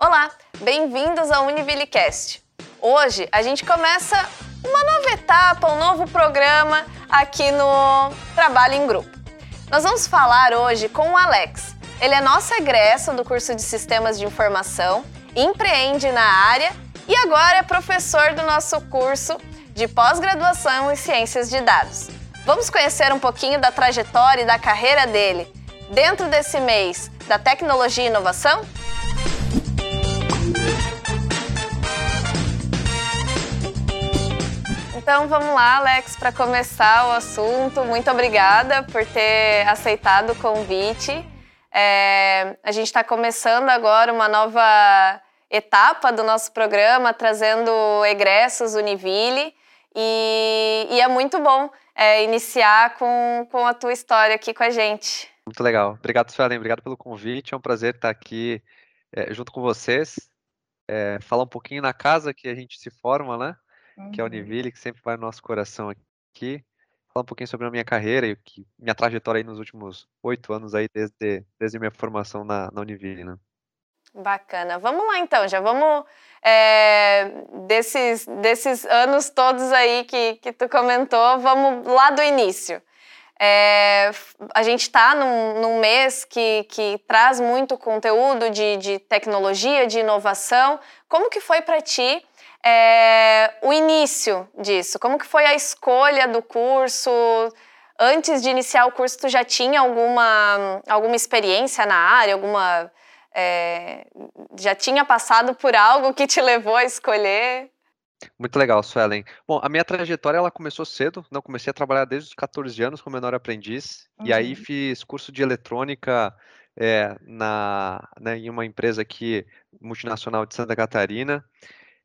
Olá, bem-vindos ao Univillicast. Hoje a gente começa uma nova etapa, um novo programa aqui no Trabalho em Grupo. Nós vamos falar hoje com o Alex. Ele é nosso egresso do curso de Sistemas de Informação, empreende na área e agora é professor do nosso curso de pós-graduação em Ciências de Dados. Vamos conhecer um pouquinho da trajetória e da carreira dele dentro desse mês da tecnologia e inovação? Então vamos lá, Alex, para começar o assunto. Muito obrigada por ter aceitado o convite. É, a gente está começando agora uma nova etapa do nosso programa, trazendo egressos Univille. E, e é muito bom é, iniciar com, com a tua história aqui com a gente. Muito legal. Obrigado, Suelen. Obrigado pelo convite. É um prazer estar aqui é, junto com vocês. É, falar um pouquinho na casa que a gente se forma, né? Uhum. Que é a Univille, que sempre vai no nosso coração aqui. Falar um pouquinho sobre a minha carreira e que, minha trajetória aí nos últimos oito anos aí, desde, desde minha formação na, na Univille, né? Bacana. Vamos lá então, já vamos é, desses, desses anos todos aí que, que tu comentou, vamos lá do início. É, a gente está num, num, mês que, que traz muito conteúdo de, de tecnologia, de inovação. Como que foi para ti é, o início disso? Como que foi a escolha do curso? Antes de iniciar o curso, tu já tinha alguma, alguma experiência na área, alguma é, já tinha passado por algo que te levou a escolher? Muito legal, Suelen. Bom, a minha trajetória ela começou cedo, não comecei a trabalhar desde os 14 anos como menor aprendiz, uhum. e aí uhum. fiz curso de eletrônica é, na, né, em uma empresa aqui multinacional de Santa Catarina,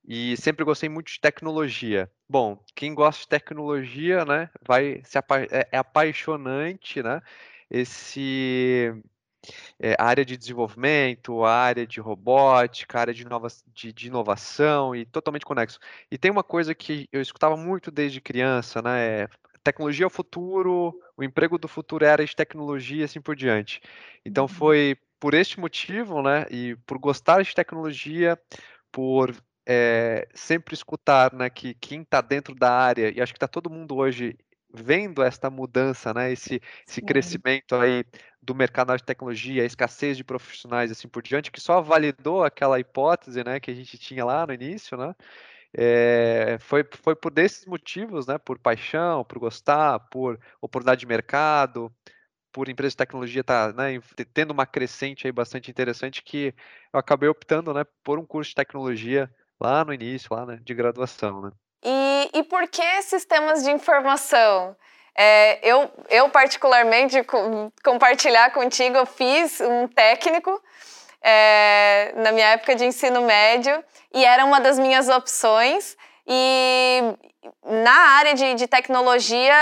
e sempre gostei muito de tecnologia. Bom, quem gosta de tecnologia, né, vai se apa é, é apaixonante, né, esse é, a área de desenvolvimento, a área de robótica, a área de, novas, de, de, inovação e totalmente conexo. E tem uma coisa que eu escutava muito desde criança, né? É, tecnologia é o futuro, o emprego do futuro é área de tecnologia e assim por diante. Então uhum. foi por este motivo, né? E por gostar de tecnologia, por é, sempre escutar, né? Que quem está dentro da área, e acho que está todo mundo hoje vendo esta mudança, né, esse, esse crescimento aí do mercado de tecnologia, a escassez de profissionais e assim por diante, que só validou aquela hipótese, né, que a gente tinha lá no início, né, é, foi, foi por desses motivos, né, por paixão, por gostar, por oportunidade de mercado, por empresa de tecnologia estar tá, né, tendo uma crescente aí bastante interessante que eu acabei optando, né, por um curso de tecnologia lá no início, lá, né, de graduação, né. E, e por que sistemas de informação? É, eu, eu, particularmente, com, compartilhar contigo, eu fiz um técnico é, na minha época de ensino médio e era uma das minhas opções. E na área de, de tecnologia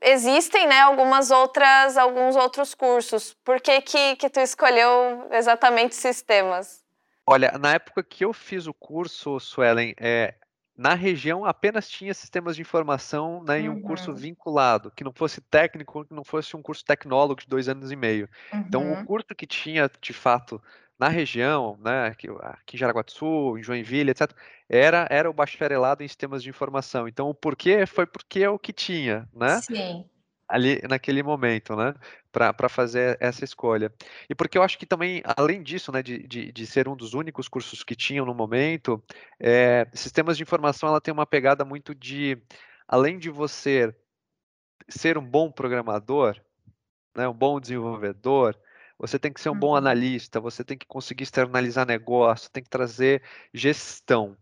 existem né, algumas outras, alguns outros cursos. Por que, que, que tu escolheu exatamente sistemas? Olha, na época que eu fiz o curso, Suelen, é, na região apenas tinha sistemas de informação né, em um curso uhum. vinculado, que não fosse técnico, que não fosse um curso tecnólogo de dois anos e meio. Uhum. Então, o uhum. curso que tinha, de fato, na região, né, aqui, aqui em Jaraguá do Sul, em Joinville, etc., era, era o bacharelado em sistemas de informação. Então, o porquê foi porque é o que tinha, né? Sim ali naquele momento, né? Para fazer essa escolha. E porque eu acho que também, além disso, né, de, de, de ser um dos únicos cursos que tinham no momento, é, sistemas de informação ela tem uma pegada muito de, além de você ser um bom programador, né, um bom desenvolvedor, você tem que ser um bom uhum. analista, você tem que conseguir externalizar negócio, tem que trazer gestão.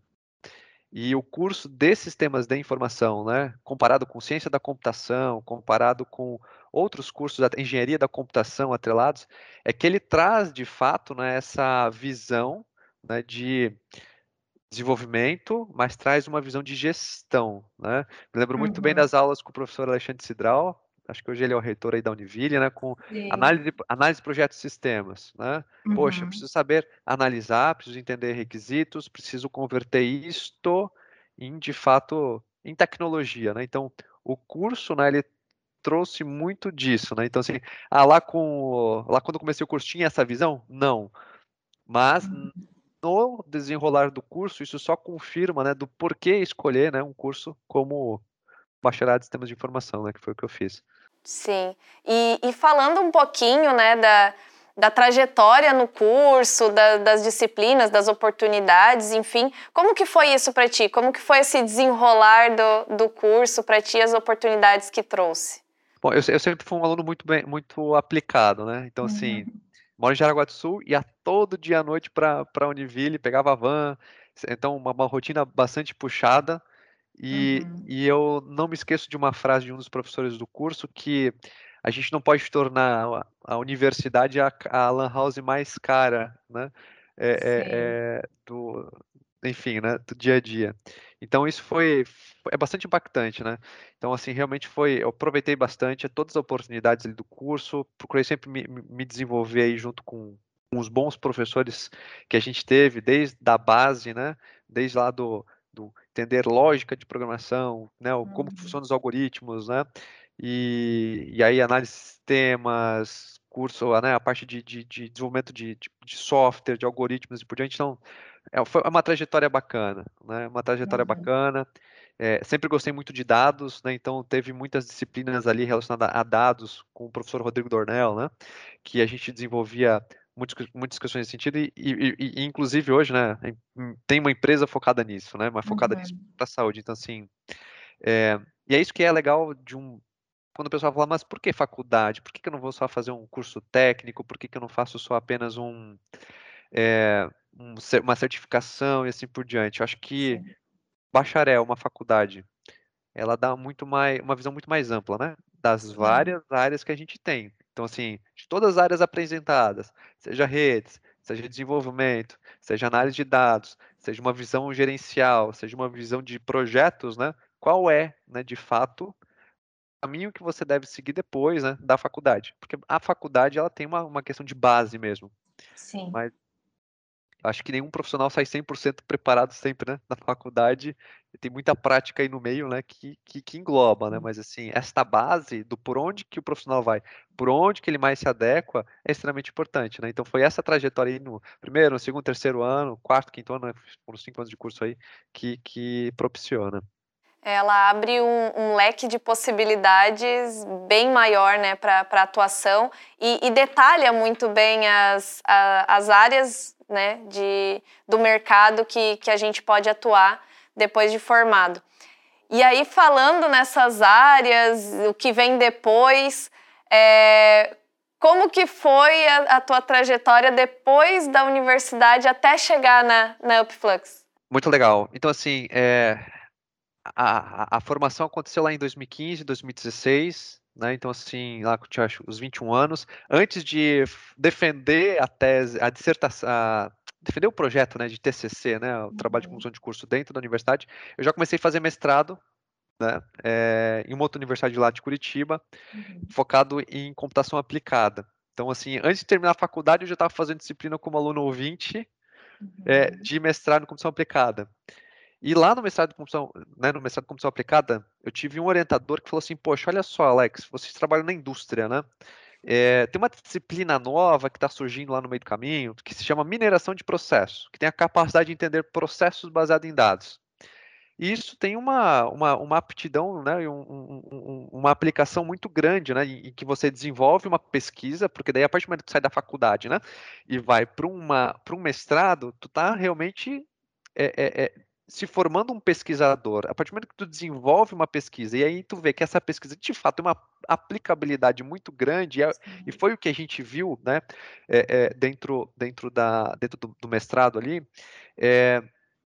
E o curso de sistemas de informação, né, comparado com ciência da computação, comparado com outros cursos da engenharia da computação atrelados, é que ele traz de fato né, essa visão né, de desenvolvimento, mas traz uma visão de gestão. Né? Me lembro muito uhum. bem das aulas com o professor Alexandre Cidral, acho que hoje ele é o reitor aí da Univille, né, com análise, análise de projetos e sistemas, né? Uhum. Poxa, eu preciso saber analisar, preciso entender requisitos, preciso converter isto em, de fato, em tecnologia, né? Então, o curso, né, ele trouxe muito disso, né? Então, assim, ah, lá, com, lá quando comecei o curso tinha essa visão? Não. Mas uhum. no desenrolar do curso, isso só confirma, né, do porquê escolher, né, um curso como bacharelado em sistemas de informação, né, que foi o que eu fiz. Sim. E, e falando um pouquinho, né, da, da trajetória no curso, da, das disciplinas, das oportunidades, enfim, como que foi isso para ti? Como que foi esse desenrolar do, do curso para ti, as oportunidades que trouxe? Bom, eu, eu, sempre fui um aluno muito bem, muito aplicado, né? Então, assim, uhum. moro em Jaraguá do Sul, ia todo dia à noite para Univille, pegava a van, então uma, uma rotina bastante puxada, e, uhum. e eu não me esqueço de uma frase de um dos professores do curso que a gente não pode tornar a universidade a, a lan house mais cara, né? É, é, é, do, enfim, né? Do dia a dia. Então isso foi, foi, é bastante impactante, né? Então assim realmente foi, eu aproveitei bastante todas as oportunidades do curso, procurei sempre me, me desenvolver aí junto com, os bons professores que a gente teve desde da base, né? Desde lá do do entender lógica de programação, né, como uhum. funcionam os algoritmos, né, e, e aí análise de sistemas, curso, né, a parte de, de, de desenvolvimento de, de, de, software, de algoritmos e por diante, então, é, foi uma trajetória bacana, né, uma trajetória uhum. bacana, é, sempre gostei muito de dados, né, então teve muitas disciplinas ali relacionadas a dados com o professor Rodrigo Dornel, né, que a gente desenvolvia muitas, muitas questões nesse sentido, e, e, e, inclusive hoje, né, tem uma empresa focada nisso, né, mas focada uhum. nisso para saúde. Então, assim, é, e é isso que é legal de um. Quando o pessoal fala, mas por que faculdade? Por que, que eu não vou só fazer um curso técnico? Por que, que eu não faço só apenas um, é, um uma certificação e assim por diante? Eu acho que Sim. bacharel, uma faculdade, ela dá muito mais, uma visão muito mais ampla, né? Das várias áreas que a gente tem. Então, assim, de todas as áreas apresentadas, seja redes, seja desenvolvimento, seja análise de dados, seja uma visão gerencial, seja uma visão de projetos, né? Qual é, né, de fato, o caminho que você deve seguir depois, né, da faculdade? Porque a faculdade, ela tem uma, uma questão de base mesmo. Sim. Mas acho que nenhum profissional sai 100% preparado sempre, né, na faculdade. Tem muita prática aí no meio, né, que, que, que, engloba, né, mas assim, esta base do por onde que o profissional vai, por onde que ele mais se adequa, é extremamente importante, né. Então foi essa trajetória aí no primeiro, no segundo, terceiro ano, quarto, quinto ano, né, foram cinco anos de curso aí, que, que propiciona. Né. Ela abre um, um, leque de possibilidades bem maior né, para a atuação e, e, detalha muito bem as, a, as áreas né, de, do mercado que, que a gente pode atuar depois de formado. E aí, falando nessas áreas, o que vem depois, é, como que foi a, a, tua trajetória depois da universidade até chegar na, na Upflux? Muito legal. Então, assim, é, a, a, a formação aconteceu lá em 2015, 2016, né? Então, assim, lá que eu tinha os 21 anos, antes de defender a tese, a dissertação, a, defender o projeto né, de TCC, né, o trabalho de uhum. conclusão de curso dentro da universidade, eu já comecei a fazer mestrado né, é, em uma outra universidade lá de Curitiba, uhum. focado em computação aplicada. Então, assim, antes de terminar a faculdade, eu já estava fazendo disciplina como aluno ouvinte uhum. é, de mestrado em computação aplicada. E lá no mestrado de computação, né, no mestrado de computação aplicada, eu tive um orientador que falou assim, poxa, olha só, Alex, vocês trabalham na indústria, né? É, tem uma disciplina nova que está surgindo lá no meio do caminho, que se chama mineração de processo, que tem a capacidade de entender processos baseados em dados. E isso tem uma, uma, uma aptidão, né, um, um, uma aplicação muito grande, né, em, que você desenvolve uma pesquisa, porque daí a partir do momento que sai da faculdade, né, e vai para um mestrado, tu está realmente é, é, é se formando um pesquisador, a partir do momento que tu desenvolve uma pesquisa e aí tu vê que essa pesquisa de fato tem uma aplicabilidade muito grande e, e foi o que a gente viu, né, é, é, dentro dentro da dentro do, do mestrado ali, é,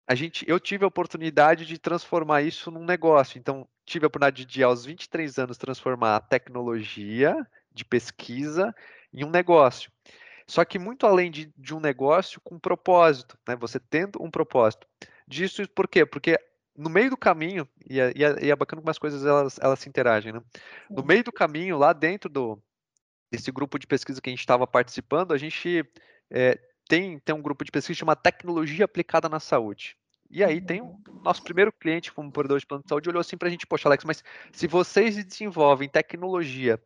a gente eu tive a oportunidade de transformar isso num negócio. Então tive a oportunidade de aos 23 anos transformar a tecnologia de pesquisa em um negócio. Só que muito além de, de um negócio com propósito, né? Você tendo um propósito disso, por quê? Porque no meio do caminho, e é, e é, e é bacana como as coisas elas, elas se interagem, né? No meio do caminho, lá dentro do, desse grupo de pesquisa que a gente estava participando, a gente é, tem, tem um grupo de pesquisa chamado Tecnologia Aplicada na Saúde. E aí tem o nosso primeiro cliente como provedor de plano de saúde olhou assim para a gente, poxa, Alex, mas se vocês desenvolvem tecnologia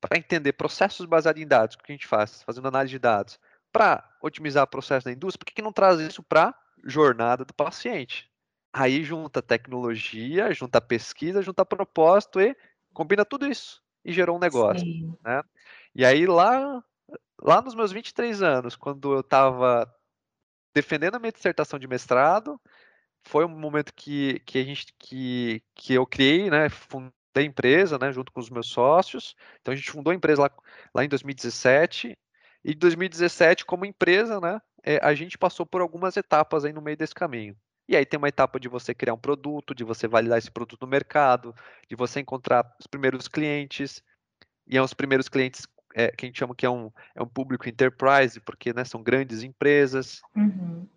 para entender processos baseados em dados, o que a gente faz, fazendo análise de dados, para otimizar o processo da indústria, por que, que não traz isso para jornada do paciente? Aí junta tecnologia, junta pesquisa, junta propósito e combina tudo isso e gerou um negócio. Né? E aí lá, lá nos meus 23 anos, quando eu estava defendendo a minha dissertação de mestrado, foi um momento que, que a gente que, que eu criei, né, fundei a empresa, né, junto com os meus sócios. Então a gente fundou a empresa lá, lá em 2017 e em 2017 como empresa, né, é, a gente passou por algumas etapas aí no meio desse caminho. E aí tem uma etapa de você criar um produto, de você validar esse produto no mercado, de você encontrar os primeiros clientes, e é os primeiros clientes é, que a gente chama que é um, é um público enterprise, porque né, são grandes empresas. Uhum.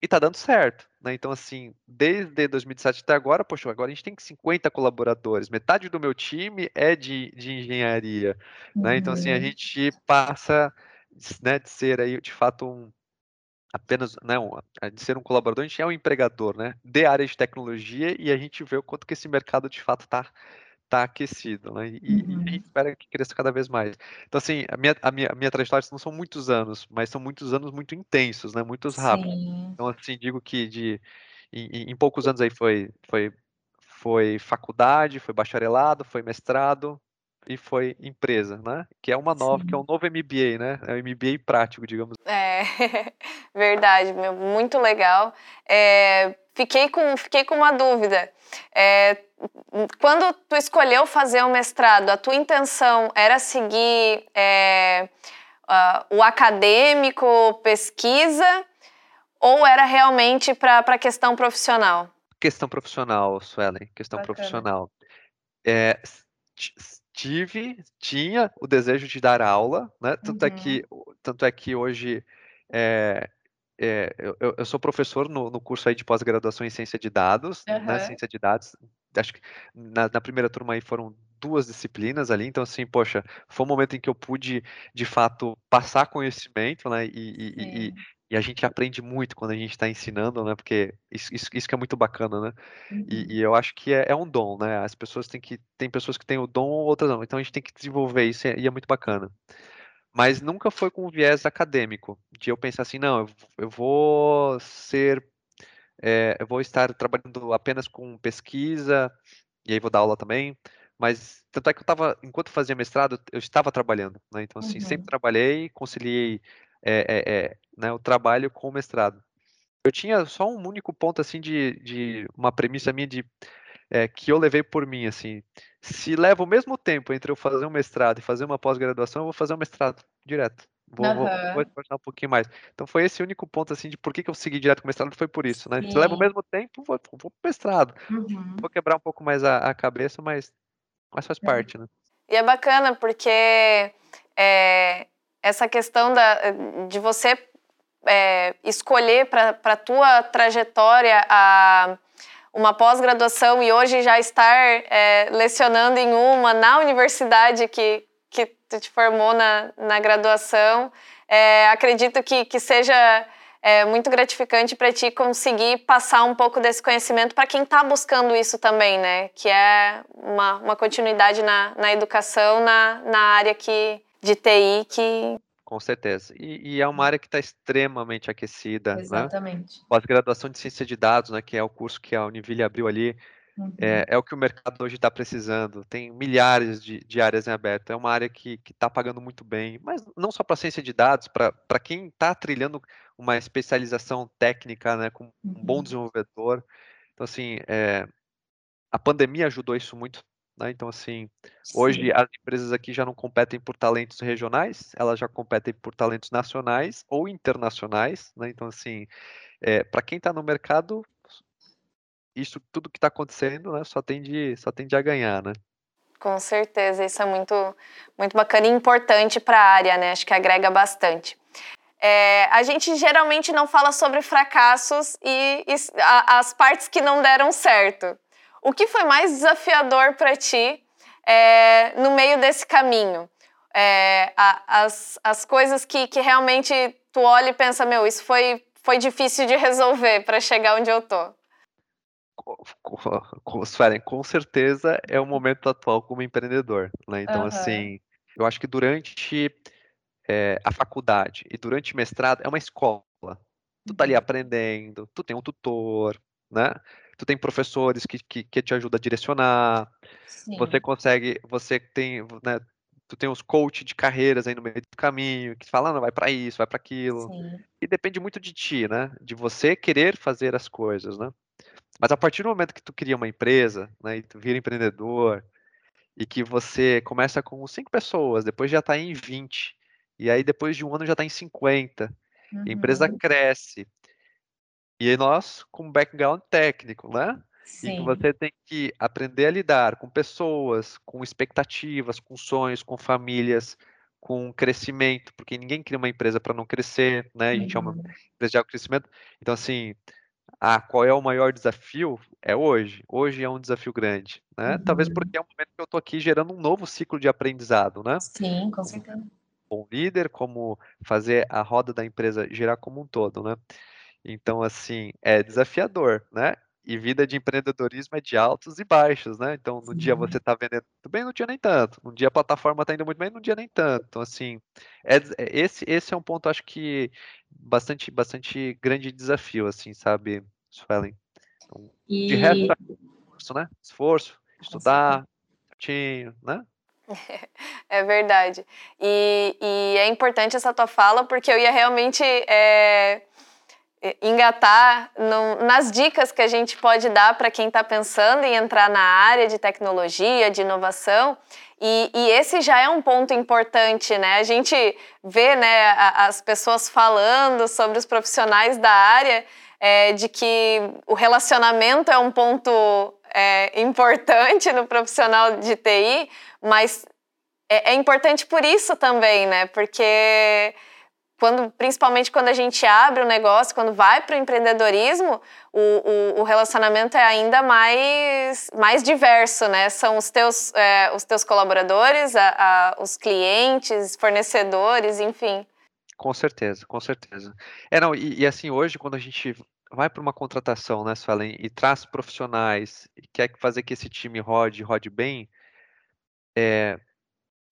E tá dando certo. Né? Então, assim, desde 2017 até agora, poxa, agora a gente tem 50 colaboradores, metade do meu time é de, de engenharia. Uhum. Né? Então, assim, a uhum. gente passa né, de ser aí, de fato, um, apenas né, de ser um colaborador, a gente é um empregador né, de área de tecnologia e a gente vê o quanto que esse mercado de fato está tá aquecido, né? E, uhum. e, a gente espera que cresça cada vez mais. Então, assim, a minha, a minha, a minha trajetória não são muitos anos, mas são muitos anos muito intensos, né? Muitos rápidos. Sim. Então, assim, digo que de, em, em, poucos anos aí foi, foi, foi faculdade, foi bacharelado, foi mestrado, e foi empresa, né? Que é uma nova, Sim. que é um novo MBA, né? É o MBA prático, digamos. É, verdade, meu, muito legal. É, fiquei, com, fiquei com uma dúvida. É, quando tu escolheu fazer o mestrado, a tua intenção era seguir é, uh, o acadêmico, pesquisa, ou era realmente para a questão profissional? Questão profissional, Suelen, questão Bacana. profissional. É, tive, tinha o desejo de dar aula, né? Tanto, uhum. é, que, uhum. tanto é que hoje é, é, eu, eu, sou professor no, no curso aí de pós-graduação em ciência de dados, uhum. né? Ciência de dados. Acho que na, na, primeira turma aí foram duas disciplinas ali, então assim, poxa, foi um momento em que eu pude de fato passar conhecimento, né? E, e, e, e a gente aprende muito quando a gente está ensinando, né? Porque isso, isso, isso, que é muito bacana, né? Uhum. E, e, eu acho que é, é, um dom, né? As pessoas têm que. Tem pessoas que têm o dom, outras não. Então a gente tem que desenvolver isso e é muito bacana. Mas nunca foi com viés acadêmico, de eu pensar assim, não, eu, eu vou ser. É, eu vou estar trabalhando apenas com pesquisa, e aí vou dar aula também. Mas tanto é que eu estava, enquanto fazia mestrado, eu estava trabalhando, né? Então, assim, uhum. sempre trabalhei, conciliei é, é, é, né, o trabalho com o mestrado. Eu tinha só um único ponto assim de, de uma premissa minha de é, que eu levei por mim assim. Se leva o mesmo tempo entre eu fazer um mestrado e fazer uma pós-graduação, eu vou fazer um mestrado direto. Vou, uhum. vou, vou um pouquinho mais. Então foi esse único ponto assim de por que, que eu segui direto com o mestrado foi por isso, né? Sim. Se leva o mesmo tempo, vou, vou pro mestrado. Uhum. Vou quebrar um pouco mais a, a cabeça, mas, mas faz parte, né? E é bacana porque é, essa questão da, de você é, escolher para a tua trajetória a, uma pós-graduação e hoje já estar é, lecionando em uma na universidade que, que tu te formou na, na graduação, é, acredito que, que seja é, muito gratificante para ti conseguir passar um pouco desse conhecimento para quem está buscando isso também, né? Que é uma, uma continuidade na, na educação, na, na área que, de TI que. Com certeza. E, e é uma área que está extremamente aquecida. Né? Exatamente. Né? Pós-graduação de ciência de dados, né, que é o curso que a Univille abriu ali, uhum. é, é, o que o mercado hoje está precisando. Tem milhares de, de, áreas em aberto. É uma área que está pagando muito bem, mas não só para ciência de dados, para quem está trilhando uma especialização técnica, né, com um bom uhum. desenvolvedor. Então, assim, é, a pandemia ajudou isso muito né? Então, assim, hoje Sim. as empresas aqui já não competem por talentos regionais, elas já competem por talentos nacionais ou internacionais. Né? Então, assim, é, para quem está no mercado, isso tudo que está acontecendo né, só, tende, só tende a ganhar. Né? Com certeza, isso é muito, muito bacana e importante para a área, né? Acho que agrega bastante. É, a gente geralmente não fala sobre fracassos e, e a, as partes que não deram certo. O que foi mais desafiador para ti é, no meio desse caminho? É, a, as, as coisas que, que realmente tu olha e pensa, meu, isso foi, foi difícil de resolver para chegar onde eu tô. Com, com certeza é o momento atual como empreendedor, né? Então, uhum. assim, eu acho que durante é, a faculdade e durante o mestrado é uma escola. Tu tá ali uhum. aprendendo, tu tem um tutor, né? Tu tem professores que, que, que te ajudam a direcionar. Sim. Você consegue, você tem, né, tu tem os coach de carreiras aí no meio do caminho, que falam, não, vai para isso, vai para aquilo. Sim. E depende muito de ti, né? De você querer fazer as coisas, né? Mas a partir do momento que tu cria uma empresa, né, e tu vira empreendedor, e que você começa com cinco pessoas, depois já está em 20, e aí depois de um ano já está em 50, uhum. a empresa uhum. cresce. E nós, com background técnico, né? Sim. E você tem que aprender a lidar com pessoas, com expectativas, com sonhos, com famílias, com crescimento, porque ninguém cria uma empresa para não crescer, né? A gente uhum. é uma uhum. empresa de alto crescimento. Então, assim, ah, qual é o maior desafio? É hoje. Hoje é um desafio grande, né? Uhum. Talvez porque é um momento que eu estou aqui gerando um novo ciclo de aprendizado, né? Sim, com certeza. Como líder, como fazer a roda da empresa girar como um todo, né? Então, assim, é desafiador, né? E vida de empreendedorismo é de altos e baixos, né? Então, no Sim. dia você está vendendo muito bem, no dia nem tanto. No dia a plataforma está indo muito bem, no dia nem tanto. Então, assim, é, é, esse, esse é um ponto, acho que, bastante, bastante grande desafio, assim, sabe, Suelen? Então, e... De resto, esforço, né? Esforço, estudar, certinho, né? É verdade. E, e, é importante essa tua fala, porque eu ia realmente é, engatar no, nas dicas que a gente pode dar para quem está pensando em entrar na área de tecnologia, de inovação. E, e, esse já é um ponto importante, né? A gente vê né, as pessoas falando sobre os profissionais da área é, de que o relacionamento é um ponto é, importante no profissional de TI, mas é, é importante por isso também, né? Porque quando, principalmente quando a gente abre o um negócio, quando vai para o empreendedorismo, o, o, relacionamento é ainda mais, mais diverso, né? São os teus, é, os teus colaboradores, a, a, os clientes, fornecedores, enfim. Com certeza, com certeza. É, não, e, e assim, hoje, quando a gente vai para uma contratação, né, Suelen, e traz profissionais e quer fazer que esse time rode, rode bem, é,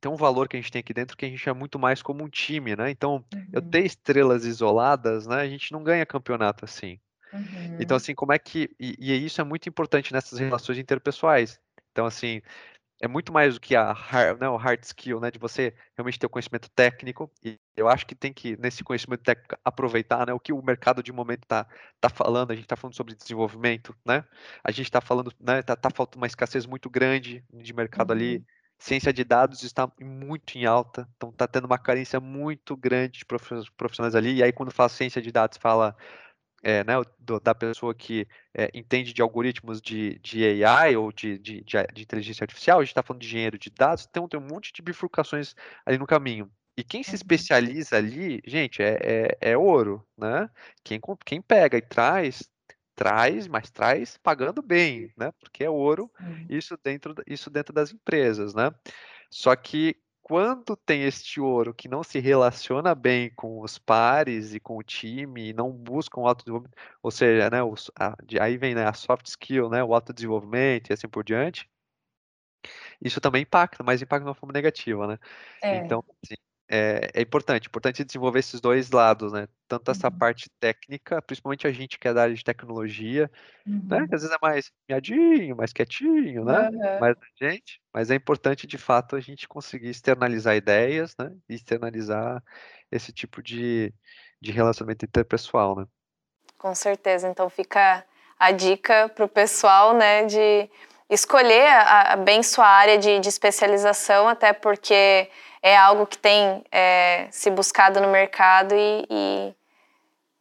tem um valor que a gente tem aqui dentro que a gente é muito mais como um time, né? Então, uhum. eu ter estrelas isoladas, né? A gente não ganha campeonato assim. Uhum. Então, assim, como é que. E, e, isso é muito importante nessas relações interpessoais. Então, assim, é muito mais do que a hard, né, o hard skill, né? De você realmente ter o conhecimento técnico. E eu acho que tem que, nesse conhecimento técnico, aproveitar né, o que o mercado de momento está tá falando. A gente está falando sobre desenvolvimento, né? A gente está falando, né? Tá, tá faltando uma escassez muito grande de mercado uhum. ali ciência de dados está muito em alta, então está tendo uma carência muito grande de profissionais ali. E aí, quando fala ciência de dados, fala é, né, do, da pessoa que é, entende de algoritmos de, de AI ou de, de, de, inteligência artificial, a gente está falando de engenheiro de dados, então tem um monte de bifurcações ali no caminho. E quem se uhum. especializa ali, gente, é, é, é ouro, né? Quem, quem pega e traz traz, mas traz pagando bem, né? Porque é ouro, isso dentro, isso dentro das empresas, né? Só que quando tem este ouro que não se relaciona bem com os pares e com o time e não busca um autodesenvolvimento, ou seja, né, os, a, de, aí vem né, a soft skill, né, o autodesenvolvimento e assim por diante, isso também impacta, mas impacta de uma forma negativa, né? É. Então, assim, é, é, importante, importante desenvolver esses dois lados, né? Tanto essa uhum. parte técnica, principalmente a gente que é da área de tecnologia, uhum. né? Que às vezes é mais miadinho, mais quietinho, né? Uhum. Mais a gente, mas é importante de fato a gente conseguir externalizar ideias, né? E externalizar esse tipo de, de relacionamento interpessoal, né? Com certeza. Então fica a dica para o pessoal, né? De escolher a, a bem sua área de, de especialização, até porque é algo que tem é, se buscado no mercado e, e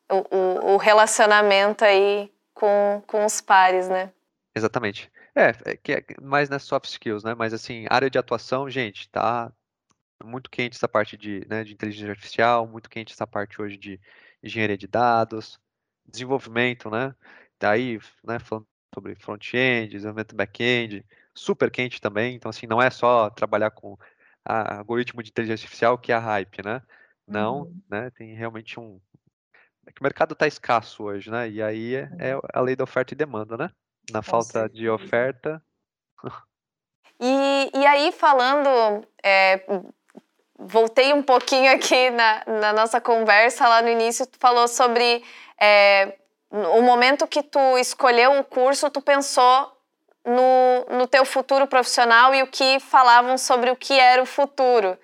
o, o, relacionamento aí com, com os pares, né? Exatamente. É, é, que é mais nas soft skills, né? Mas assim, área de atuação, gente, tá muito quente essa parte de, né, de inteligência artificial, muito quente essa parte hoje de engenharia de dados, desenvolvimento, né? Daí, né, falando sobre front-end, desenvolvimento back-end, super quente também. Então, assim, não é só trabalhar com a, algoritmo de inteligência artificial que é a hype, né? Não, uhum. né? Tem realmente um. É que o mercado está escasso hoje, né? E aí é, é, uhum. a lei da oferta e demanda, né? Na Com falta certeza. de oferta. E, e aí, falando, é, voltei um pouquinho aqui na, na nossa conversa lá no início, tu falou sobre é, o momento que tu escolheu o curso, tu pensou no, no teu futuro profissional e o que falavam sobre o que era o futuro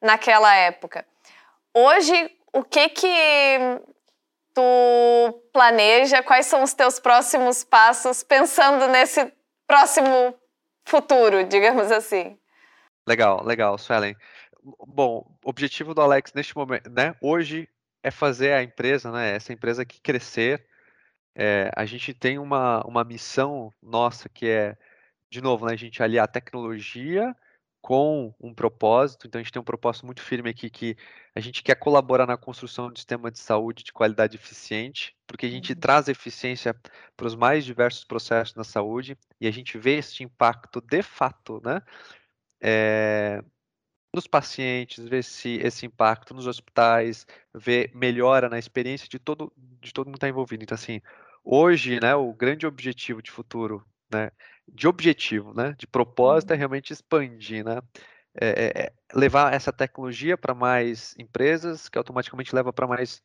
naquela época. Hoje, o que que tu planeja? Quais são os teus próximos passos pensando nesse próximo futuro, digamos assim? Legal, legal, Suelen. Bom, o objetivo do Alex neste momento, né, hoje é fazer a empresa, né, essa empresa que crescer. É, a gente tem uma, uma missão nossa que é, de novo, né, a gente aliar a tecnologia com um propósito. Então, a gente tem um propósito muito firme aqui que a gente quer colaborar na construção de um sistema de saúde de qualidade eficiente, porque a gente uhum. traz eficiência para os mais diversos processos na saúde e a gente vê esse impacto de fato, né? É, nos pacientes, ver se esse impacto nos hospitais, ver melhora na experiência de todo de todo mundo que está envolvido. Então, assim, hoje, né, o grande objetivo de futuro, né, de objetivo, né, de propósito é uhum. realmente expandir, né, é, é, é levar essa tecnologia para mais empresas, que automaticamente leva para mais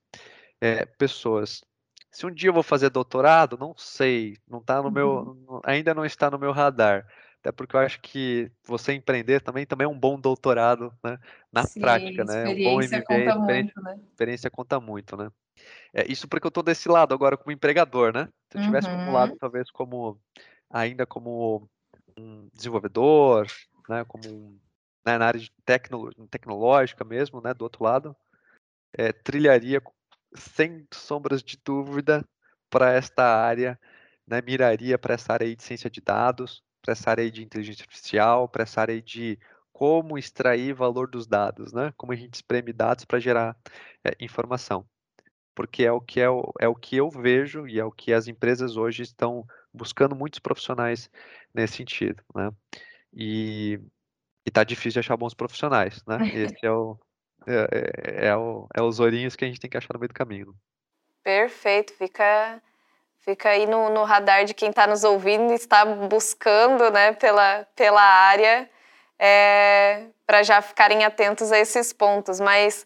é, pessoas. Se um dia eu vou fazer doutorado, não sei, não tá no meu, uhum. ainda não está no meu radar até porque eu acho que você empreender também, também é um bom doutorado, né? Na Sim, prática, né? Um bom MBA, conta experiência, muito, né? experiência conta muito, né? É, isso porque eu estou desse lado agora como empregador, né? Se eu tivesse uhum. como lado, talvez como ainda como um desenvolvedor, né? Como um, né, na área de tecno, tecnológica mesmo, né? Do outro lado, é, trilharia sem sombras de dúvida para esta área, né? Miraria para essa área de ciência de dados, para essa área de inteligência artificial, para essa área de como extrair valor dos dados, né? Como a gente espreme dados para gerar é, informação. Porque é o, que é, o, é o que eu vejo e é o que as empresas hoje estão buscando muitos profissionais nesse sentido, né? E está difícil de achar bons profissionais, né? Esse é o, é, é, é, o, é os ourinhos que a gente tem que achar no meio do caminho. Perfeito, fica Fica aí no, no radar de quem está nos ouvindo e está buscando né, pela, pela área é, para já ficarem atentos a esses pontos. Mas,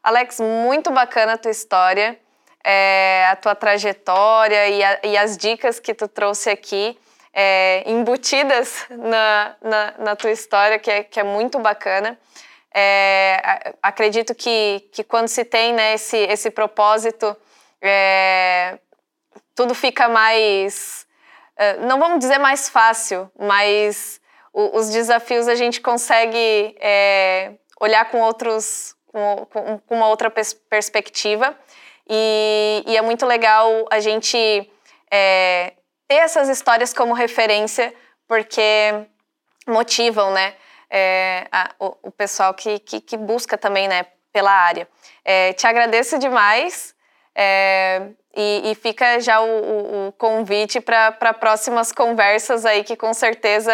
Alex, muito bacana a tua história, é, a tua trajetória e, a, e, as dicas que tu trouxe aqui, é, embutidas na, na, na, tua história, que é, que é muito bacana. É, acredito que, que quando se tem né, esse, esse propósito é, tudo fica mais. Eh, não vamos dizer mais fácil, mas os desafios a gente consegue é, olhar com outros. Com, uma outra perspectiva. E, e, é muito legal a gente é, ter essas histórias como referência, porque motivam né, é, a, o, o, pessoal que, que, que, busca também né, pela área. Te agradeço demais. E, e, fica já o, o, o convite para próximas conversas aí, que com certeza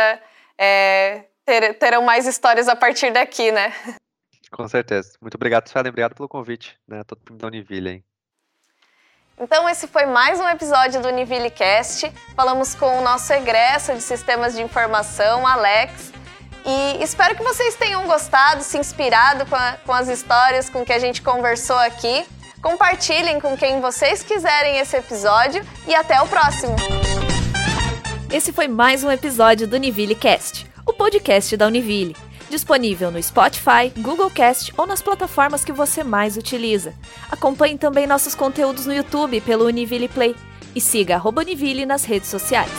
é, ter, terão mais histórias a partir daqui, né? Com certeza. Muito obrigado, Suelen. Obrigado pelo convite, né? Todo time da Univille, hein? Então, esse foi mais um episódio do Univille Cast. Falamos com o nosso egresso de Sistemas de Informação, Alex. E espero que vocês tenham gostado, se inspirado com, a, com as histórias com que a gente conversou aqui. Compartilhem com quem vocês quiserem esse episódio e até o próximo. Esse foi mais um episódio do Univille Cast, o podcast da Univille. Disponível no Spotify, Google Cast ou nas plataformas que você mais utiliza. Acompanhe também nossos conteúdos no YouTube pelo Univille Play e siga Univille nas redes sociais.